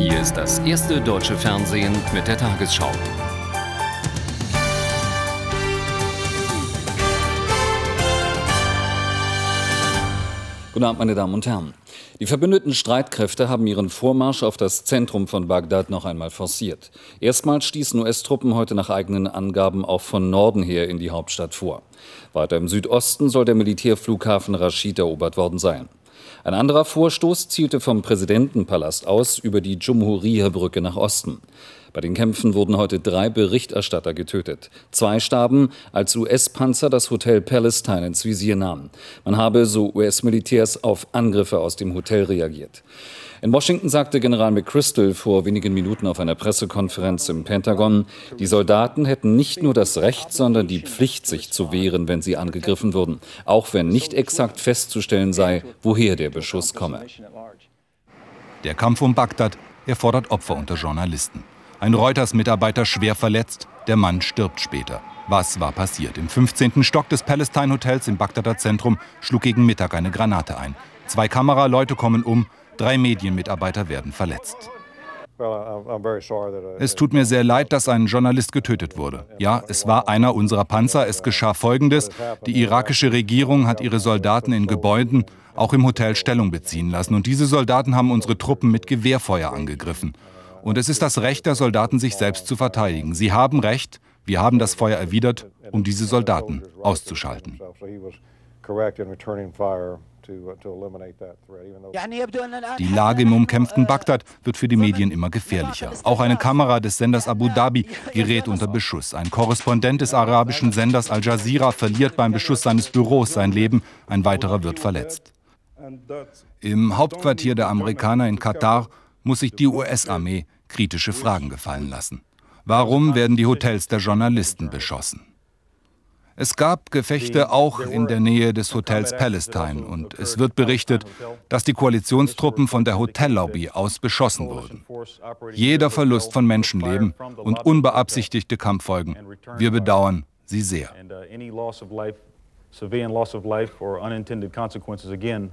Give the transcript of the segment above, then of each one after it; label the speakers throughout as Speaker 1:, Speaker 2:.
Speaker 1: Hier ist das erste deutsche Fernsehen mit der Tagesschau. Guten Abend, meine Damen und Herren. Die verbündeten Streitkräfte haben ihren Vormarsch auf das Zentrum von Bagdad noch einmal forciert. Erstmals stießen US-Truppen heute nach eigenen Angaben auch von Norden her in die Hauptstadt vor. Weiter im Südosten soll der Militärflughafen Rashid erobert worden sein. Ein anderer Vorstoß zielte vom Präsidentenpalast aus über die Jumhuriyah-Brücke nach Osten. Bei den Kämpfen wurden heute drei Berichterstatter getötet. Zwei starben, als US-Panzer das Hotel Palestine ins Visier nahmen. Man habe, so US-Militärs, auf Angriffe aus dem Hotel reagiert. In Washington sagte General McChrystal vor wenigen Minuten auf einer Pressekonferenz im Pentagon, die Soldaten hätten nicht nur das Recht, sondern die Pflicht, sich zu wehren, wenn sie angegriffen würden, auch wenn nicht exakt festzustellen sei, woher der Beschuss komme.
Speaker 2: Der Kampf um Bagdad erfordert Opfer unter Journalisten. Ein Reuters-Mitarbeiter schwer verletzt, der Mann stirbt später. Was war passiert? Im 15. Stock des Palestine Hotels im Bagdader Zentrum schlug gegen Mittag eine Granate ein. Zwei Kameraleute kommen um, drei Medienmitarbeiter werden verletzt. Es tut mir sehr leid, dass ein Journalist getötet wurde. Ja, es war einer unserer Panzer. Es geschah Folgendes. Die irakische Regierung hat ihre Soldaten in Gebäuden, auch im Hotel, Stellung beziehen lassen. Und diese Soldaten haben unsere Truppen mit Gewehrfeuer angegriffen. Und es ist das Recht der Soldaten, sich selbst zu verteidigen. Sie haben Recht, wir haben das Feuer erwidert, um diese Soldaten auszuschalten. Die Lage im umkämpften Bagdad wird für die Medien immer gefährlicher. Auch eine Kamera des Senders Abu Dhabi gerät unter Beschuss. Ein Korrespondent des arabischen Senders Al Jazeera verliert beim Beschuss seines Büros sein Leben. Ein weiterer wird verletzt. Im Hauptquartier der Amerikaner in Katar muss sich die US-Armee kritische Fragen gefallen lassen. Warum werden die Hotels der Journalisten beschossen? Es gab Gefechte auch in der Nähe des Hotels Palestine und es wird berichtet, dass die Koalitionstruppen von der Hotellobby aus beschossen wurden. Jeder Verlust von Menschenleben und unbeabsichtigte Kampffolgen, wir bedauern sie sehr. Civilian loss of life or unintended consequences again,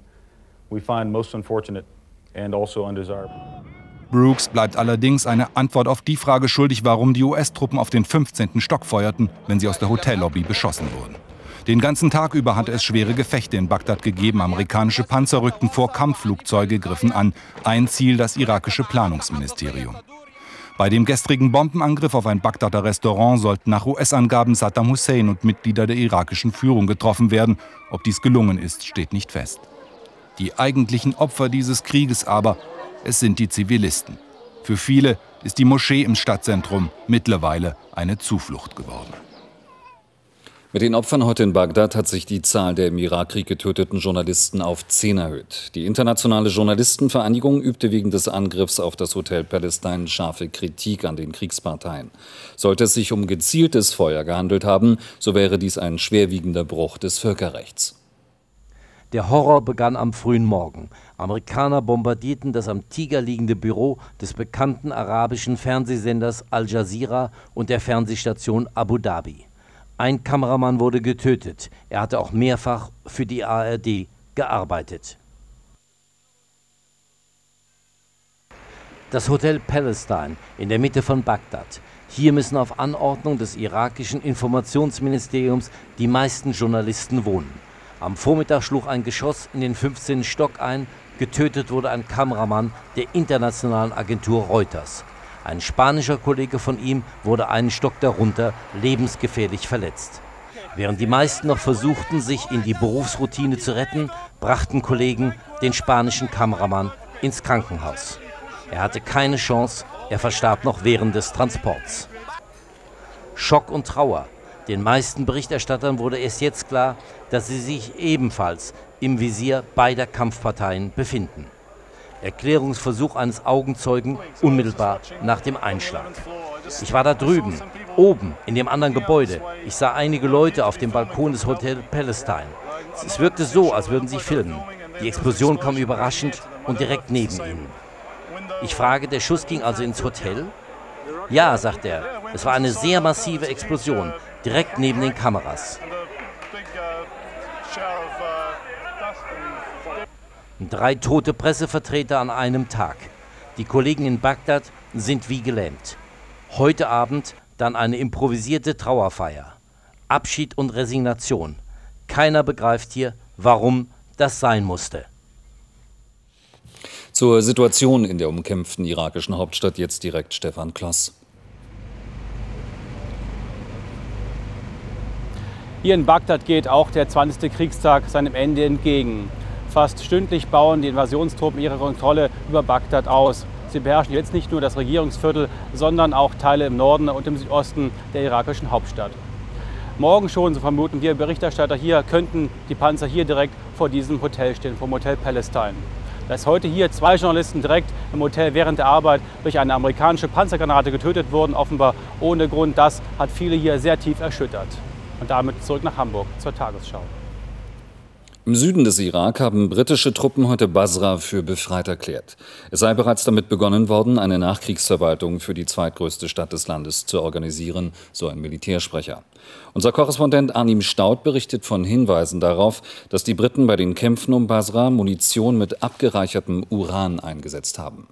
Speaker 2: we find most unfortunate and also undesirable. Brooks bleibt allerdings eine Antwort auf die Frage schuldig, warum die US-Truppen auf den 15. Stock feuerten, wenn sie aus der Hotellobby beschossen wurden. Den ganzen Tag über hatte es schwere Gefechte in Bagdad gegeben. Amerikanische Panzer rückten vor, Kampfflugzeuge griffen an. Ein Ziel das irakische Planungsministerium. Bei dem gestrigen Bombenangriff auf ein Bagdader Restaurant sollten nach US-Angaben Saddam Hussein und Mitglieder der irakischen Führung getroffen werden. Ob dies gelungen ist, steht nicht fest. Die eigentlichen Opfer dieses Krieges aber, es sind die Zivilisten. Für viele ist die Moschee im Stadtzentrum mittlerweile eine Zuflucht geworden.
Speaker 1: Mit den Opfern heute in Bagdad hat sich die Zahl der im Irakkrieg getöteten Journalisten auf zehn erhöht. Die internationale Journalistenvereinigung übte wegen des Angriffs auf das Hotel Palestine scharfe Kritik an den Kriegsparteien. Sollte es sich um gezieltes Feuer gehandelt haben, so wäre dies ein schwerwiegender Bruch des Völkerrechts.
Speaker 3: Der Horror begann am frühen Morgen. Amerikaner bombardierten das am Tiger liegende Büro des bekannten arabischen Fernsehsenders Al Jazeera und der Fernsehstation Abu Dhabi. Ein Kameramann wurde getötet. Er hatte auch mehrfach für die ARD gearbeitet. Das Hotel Palestine in der Mitte von Bagdad. Hier müssen auf Anordnung des irakischen Informationsministeriums die meisten Journalisten wohnen. Am Vormittag schlug ein Geschoss in den 15. Stock ein. Getötet wurde ein Kameramann der internationalen Agentur Reuters. Ein spanischer Kollege von ihm wurde einen Stock darunter lebensgefährlich verletzt. Während die meisten noch versuchten, sich in die Berufsroutine zu retten, brachten Kollegen den spanischen Kameramann ins Krankenhaus. Er hatte keine Chance, er verstarb noch während des Transports. Schock und Trauer den meisten Berichterstattern wurde erst jetzt klar, dass sie sich ebenfalls im Visier beider Kampfparteien befinden. Erklärungsversuch eines Augenzeugen unmittelbar nach dem Einschlag. Ich war da drüben, oben, in dem anderen Gebäude. Ich sah einige Leute auf dem Balkon des Hotel Palestine. Es wirkte so, als würden sie filmen. Die Explosion kam überraschend und direkt neben ihnen. Ich frage, der Schuss ging also ins Hotel? Ja, sagt er. Es war eine sehr massive Explosion direkt neben den Kameras. Drei tote Pressevertreter an einem Tag. Die Kollegen in Bagdad sind wie gelähmt. Heute Abend dann eine improvisierte Trauerfeier. Abschied und Resignation. Keiner begreift hier, warum das sein musste.
Speaker 1: Zur Situation in der umkämpften irakischen Hauptstadt jetzt direkt Stefan Kloss.
Speaker 4: Hier in Bagdad geht auch der 20. Kriegstag seinem Ende entgegen. Fast stündlich bauen die Invasionstruppen ihre Kontrolle über Bagdad aus. Sie beherrschen jetzt nicht nur das Regierungsviertel, sondern auch Teile im Norden und im Südosten der irakischen Hauptstadt. Morgen schon, so vermuten wir Berichterstatter hier, könnten die Panzer hier direkt vor diesem Hotel stehen, vom Hotel Palestine. Dass heute hier zwei Journalisten direkt im Hotel während der Arbeit durch eine amerikanische Panzergranate getötet wurden, offenbar ohne Grund, das hat viele hier sehr tief erschüttert. Und damit zurück nach Hamburg zur Tagesschau.
Speaker 1: Im Süden des Irak haben britische Truppen heute Basra für befreit erklärt. Es sei bereits damit begonnen worden, eine Nachkriegsverwaltung für die zweitgrößte Stadt des Landes zu organisieren, so ein Militärsprecher. Unser Korrespondent Arnim Staud berichtet von Hinweisen darauf, dass die Briten bei den Kämpfen um Basra Munition mit abgereichertem Uran eingesetzt haben.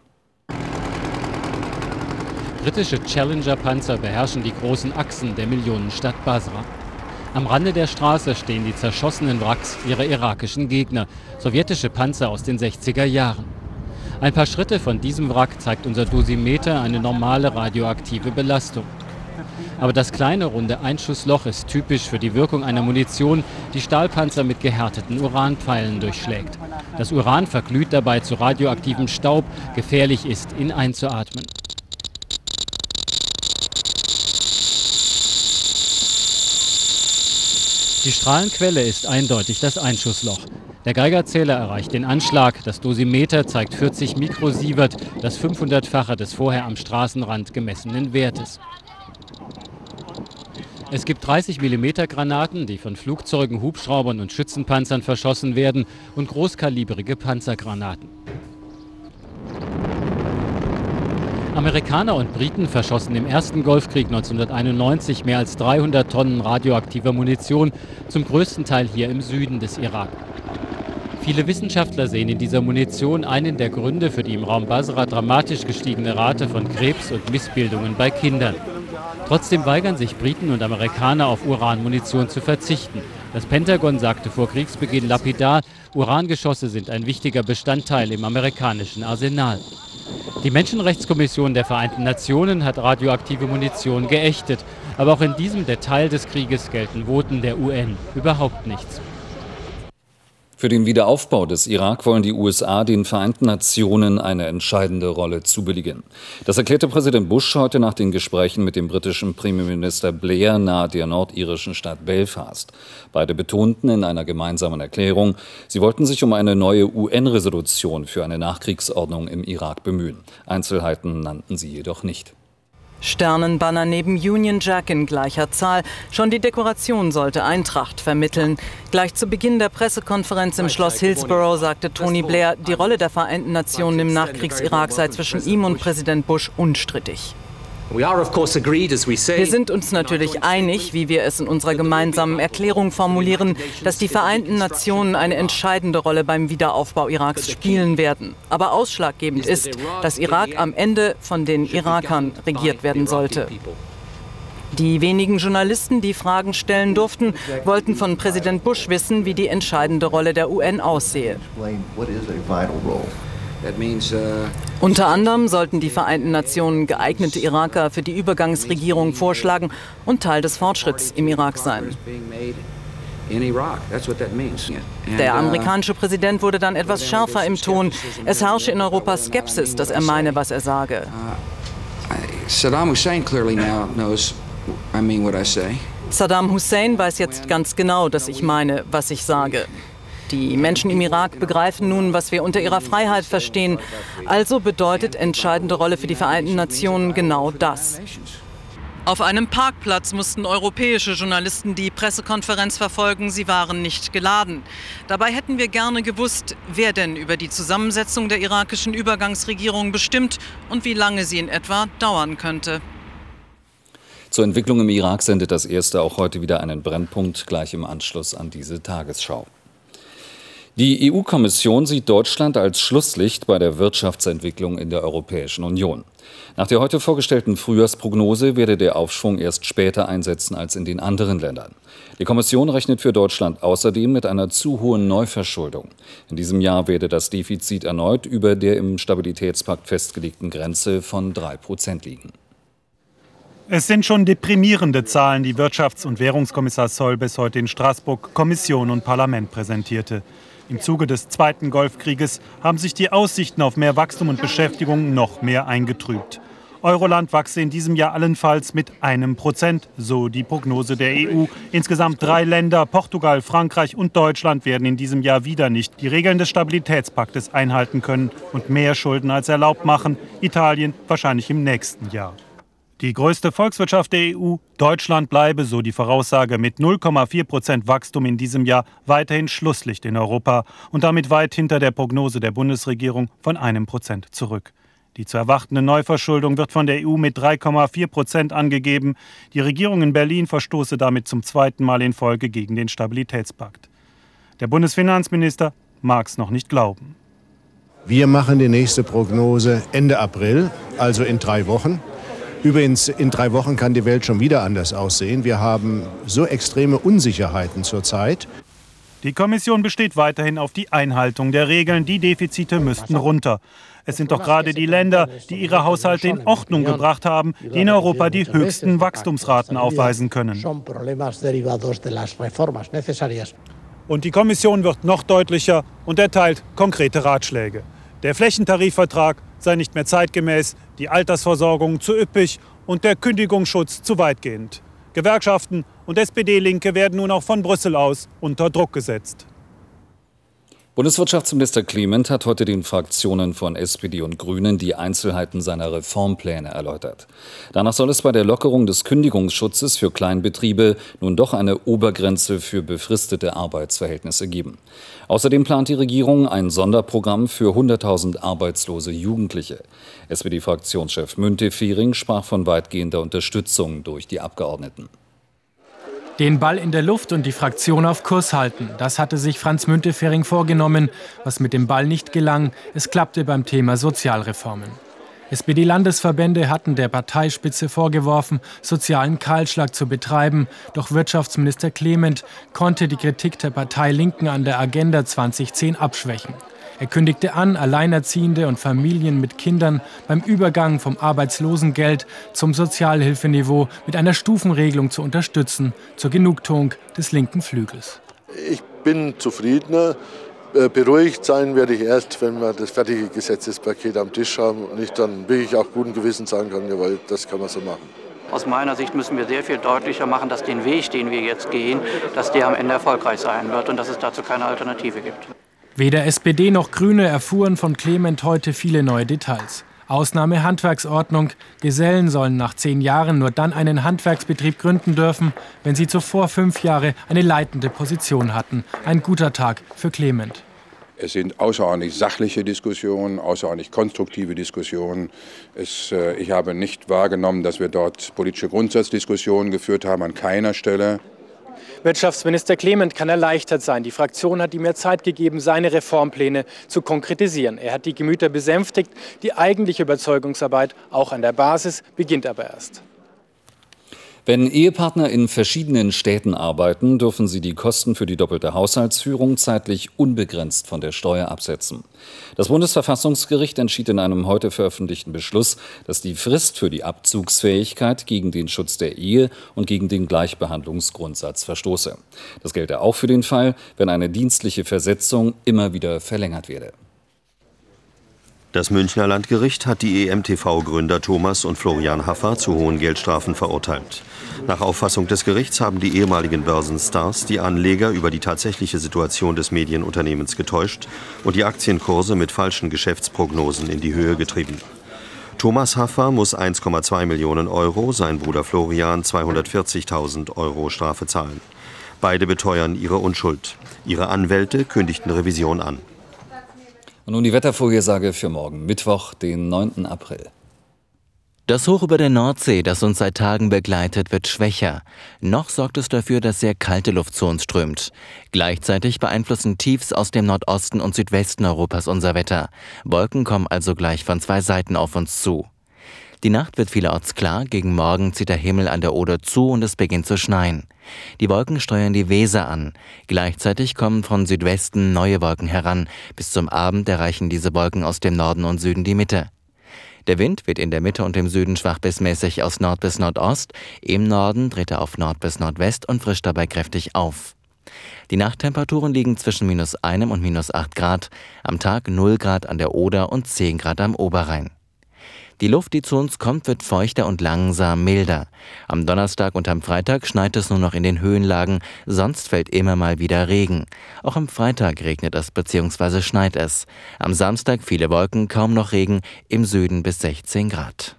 Speaker 5: Britische Challenger-Panzer beherrschen die großen Achsen der Millionenstadt Basra. Am Rande der Straße stehen die zerschossenen Wracks ihrer irakischen Gegner, sowjetische Panzer aus den 60er Jahren. Ein paar Schritte von diesem Wrack zeigt unser Dosimeter eine normale radioaktive Belastung. Aber das kleine runde Einschussloch ist typisch für die Wirkung einer Munition, die Stahlpanzer mit gehärteten Uranpfeilen durchschlägt. Das Uran verglüht dabei zu radioaktivem Staub, gefährlich ist, ihn einzuatmen. Die Strahlenquelle ist eindeutig das Einschussloch. Der Geigerzähler erreicht den Anschlag. Das Dosimeter zeigt 40 Mikrosievert, das 500-fache des vorher am Straßenrand gemessenen Wertes. Es gibt 30 mm Granaten, die von Flugzeugen, Hubschraubern und Schützenpanzern verschossen werden und großkalibrige Panzergranaten. Amerikaner und Briten verschossen im ersten Golfkrieg 1991 mehr als 300 Tonnen radioaktiver Munition, zum größten Teil hier im Süden des Irak. Viele Wissenschaftler sehen in dieser Munition einen der Gründe für die im Raum Basra dramatisch gestiegene Rate von Krebs und Missbildungen bei Kindern. Trotzdem weigern sich Briten und Amerikaner auf Uranmunition zu verzichten. Das Pentagon sagte vor Kriegsbeginn lapidar, Urangeschosse sind ein wichtiger Bestandteil im amerikanischen Arsenal. Die Menschenrechtskommission der Vereinten Nationen hat radioaktive Munition geächtet. Aber auch in diesem Detail des Krieges gelten Voten der UN überhaupt nichts.
Speaker 1: Für den Wiederaufbau des Irak wollen die USA den Vereinten Nationen eine entscheidende Rolle zubilligen. Das erklärte Präsident Bush heute nach den Gesprächen mit dem britischen Premierminister Blair nahe der nordirischen Stadt Belfast. Beide betonten in einer gemeinsamen Erklärung, sie wollten sich um eine neue UN-Resolution für eine Nachkriegsordnung im Irak bemühen. Einzelheiten nannten sie jedoch nicht.
Speaker 6: Sternenbanner neben Union Jack in gleicher Zahl. Schon die Dekoration sollte Eintracht vermitteln. Gleich zu Beginn der Pressekonferenz im Schloss Hillsborough sagte Tony Blair, die Rolle der Vereinten Nationen im Nachkriegs-Irak sei zwischen ihm und Präsident Bush unstrittig. Wir sind uns natürlich einig, wie wir es in unserer gemeinsamen Erklärung formulieren, dass die Vereinten Nationen eine entscheidende Rolle beim Wiederaufbau Iraks spielen werden. Aber ausschlaggebend ist, dass Irak am Ende von den Irakern regiert werden sollte. Die wenigen Journalisten, die Fragen stellen durften, wollten von Präsident Bush wissen, wie die entscheidende Rolle der UN aussehe. Uh, Unter anderem sollten die Vereinten Nationen geeignete Iraker für die Übergangsregierung vorschlagen und Teil des Fortschritts im Irak sein. Der uh, amerikanische Präsident wurde dann etwas schärfer im Ton. Es herrsche in Europa Skepsis, dass er meine, was er sage.
Speaker 7: Uh, Saddam Hussein clearly now knows I mean what I say.
Speaker 6: Saddam Hussein weiß jetzt ganz genau, dass ich meine, was ich sage. Die Menschen im Irak begreifen nun, was wir unter ihrer Freiheit verstehen. Also bedeutet entscheidende Rolle für die Vereinten Nationen genau das. Auf einem Parkplatz mussten europäische Journalisten die Pressekonferenz verfolgen. Sie waren nicht geladen. Dabei hätten wir gerne gewusst, wer denn über die Zusammensetzung der irakischen Übergangsregierung bestimmt und wie lange sie in etwa dauern könnte.
Speaker 1: Zur Entwicklung im Irak sendet das erste auch heute wieder einen Brennpunkt gleich im Anschluss an diese Tagesschau. Die EU-Kommission sieht Deutschland als Schlusslicht bei der Wirtschaftsentwicklung in der Europäischen Union. Nach der heute vorgestellten Frühjahrsprognose werde der Aufschwung erst später einsetzen als in den anderen Ländern. Die Kommission rechnet für Deutschland außerdem mit einer zu hohen Neuverschuldung. In diesem Jahr werde das Defizit erneut über der im Stabilitätspakt festgelegten Grenze von drei Prozent liegen.
Speaker 8: Es sind schon deprimierende Zahlen, die Wirtschafts- und Währungskommissar Solbes heute in Straßburg Kommission und Parlament präsentierte. Im Zuge des Zweiten Golfkrieges haben sich die Aussichten auf mehr Wachstum und Beschäftigung noch mehr eingetrübt. Euroland wachse in diesem Jahr allenfalls mit einem Prozent, so die Prognose der EU. Insgesamt drei Länder, Portugal, Frankreich und Deutschland, werden in diesem Jahr wieder nicht die Regeln des Stabilitätspaktes einhalten können und mehr Schulden als erlaubt machen. Italien wahrscheinlich im nächsten Jahr. Die größte Volkswirtschaft der EU, Deutschland, bleibe, so die Voraussage, mit 0,4 Prozent Wachstum in diesem Jahr weiterhin Schlusslicht in Europa und damit weit hinter der Prognose der Bundesregierung von einem Prozent zurück. Die zu erwartende Neuverschuldung wird von der EU mit 3,4 Prozent angegeben. Die Regierung in Berlin verstoße damit zum zweiten Mal in Folge gegen den Stabilitätspakt. Der Bundesfinanzminister mag es noch nicht glauben.
Speaker 9: Wir machen die nächste Prognose Ende April, also in drei Wochen. Übrigens, in drei Wochen kann die Welt schon wieder anders aussehen. Wir haben so extreme Unsicherheiten zurzeit.
Speaker 8: Die Kommission besteht weiterhin auf die Einhaltung der Regeln. Die Defizite müssten runter. Es sind doch gerade die Länder, die ihre Haushalte in Ordnung gebracht haben, die in Europa die höchsten Wachstumsraten aufweisen können. Und die Kommission wird noch deutlicher und erteilt konkrete Ratschläge. Der Flächentarifvertrag sei nicht mehr zeitgemäß, die Altersversorgung zu üppig und der Kündigungsschutz zu weitgehend. Gewerkschaften und SPD-Linke werden nun auch von Brüssel aus unter Druck gesetzt.
Speaker 1: Bundeswirtschaftsminister Clement hat heute den Fraktionen von SPD und Grünen die Einzelheiten seiner Reformpläne erläutert. Danach soll es bei der Lockerung des Kündigungsschutzes für Kleinbetriebe nun doch eine Obergrenze für befristete Arbeitsverhältnisse geben. Außerdem plant die Regierung ein Sonderprogramm für 100.000 arbeitslose Jugendliche. SPD-Fraktionschef Müntefering sprach von weitgehender Unterstützung durch die Abgeordneten.
Speaker 10: Den Ball in der Luft und die Fraktion auf Kurs halten. Das hatte sich Franz Müntefering vorgenommen. Was mit dem Ball nicht gelang, es klappte beim Thema Sozialreformen. SPD-Landesverbände hatten der Parteispitze vorgeworfen, sozialen Kahlschlag zu betreiben. Doch Wirtschaftsminister Clement konnte die Kritik der Partei Linken an der Agenda 2010 abschwächen. Er kündigte an, Alleinerziehende und Familien mit Kindern beim Übergang vom Arbeitslosengeld zum Sozialhilfeniveau mit einer Stufenregelung zu unterstützen, zur Genugtuung des linken Flügels.
Speaker 11: Ich bin zufriedener. Äh, beruhigt sein werde ich erst, wenn wir das fertige Gesetzespaket am Tisch haben und ich dann wirklich auch guten Gewissen sagen kann, jawohl, das kann man so machen.
Speaker 12: Aus meiner Sicht müssen wir sehr viel deutlicher machen, dass den Weg, den wir jetzt gehen, dass der am Ende erfolgreich sein wird und dass es dazu keine Alternative gibt.
Speaker 10: Weder SPD noch Grüne erfuhren von Clement heute viele neue Details. Ausnahme Handwerksordnung. Gesellen sollen nach zehn Jahren nur dann einen Handwerksbetrieb gründen dürfen, wenn sie zuvor fünf Jahre eine leitende Position hatten. Ein guter Tag für Clement.
Speaker 13: Es sind außerordentlich sachliche Diskussionen, außerordentlich konstruktive Diskussionen. Es, äh, ich habe nicht wahrgenommen, dass wir dort politische Grundsatzdiskussionen geführt haben, an keiner Stelle.
Speaker 10: Wirtschaftsminister Clement kann erleichtert sein. Die Fraktion hat ihm mehr Zeit gegeben, seine Reformpläne zu konkretisieren. Er hat die Gemüter besänftigt. Die eigentliche Überzeugungsarbeit, auch an der Basis, beginnt aber erst.
Speaker 1: Wenn Ehepartner in verschiedenen Städten arbeiten, dürfen sie die Kosten für die doppelte Haushaltsführung zeitlich unbegrenzt von der Steuer absetzen. Das Bundesverfassungsgericht entschied in einem heute veröffentlichten Beschluss, dass die Frist für die Abzugsfähigkeit gegen den Schutz der Ehe und gegen den Gleichbehandlungsgrundsatz verstoße. Das gelte auch für den Fall, wenn eine dienstliche Versetzung immer wieder verlängert werde.
Speaker 14: Das Münchner Landgericht hat die EMTV-Gründer Thomas und Florian Haffer zu hohen Geldstrafen verurteilt. Nach Auffassung des Gerichts haben die ehemaligen Börsenstars die Anleger über die tatsächliche Situation des Medienunternehmens getäuscht und die Aktienkurse mit falschen Geschäftsprognosen in die Höhe getrieben. Thomas Haffer muss 1,2 Millionen Euro, sein Bruder Florian 240.000 Euro Strafe zahlen. Beide beteuern ihre Unschuld. Ihre Anwälte kündigten Revision an.
Speaker 1: Und nun die Wettervorhersage für morgen, Mittwoch, den 9. April.
Speaker 15: Das Hoch über der Nordsee, das uns seit Tagen begleitet, wird schwächer. Noch sorgt es dafür, dass sehr kalte Luft zu uns strömt. Gleichzeitig beeinflussen Tiefs aus dem Nordosten und Südwesten Europas unser Wetter. Wolken kommen also gleich von zwei Seiten auf uns zu. Die Nacht wird vielerorts klar, gegen Morgen zieht der Himmel an der Oder zu und es beginnt zu schneien. Die Wolken steuern die Weser an. Gleichzeitig kommen von Südwesten neue Wolken heran. Bis zum Abend erreichen diese Wolken aus dem Norden und Süden die Mitte. Der Wind wird in der Mitte und im Süden schwach bis mäßig aus Nord bis Nordost, im Norden dreht er auf Nord bis Nordwest und frischt dabei kräftig auf. Die Nachttemperaturen liegen zwischen minus einem und minus acht Grad, am Tag 0 Grad an der Oder und 10 Grad am Oberrhein. Die Luft, die zu uns kommt, wird feuchter und langsam milder. Am Donnerstag und am Freitag schneit es nur noch in den Höhenlagen, sonst fällt immer mal wieder Regen. Auch am Freitag regnet es bzw. schneit es. Am Samstag viele Wolken, kaum noch Regen, im Süden bis 16 Grad.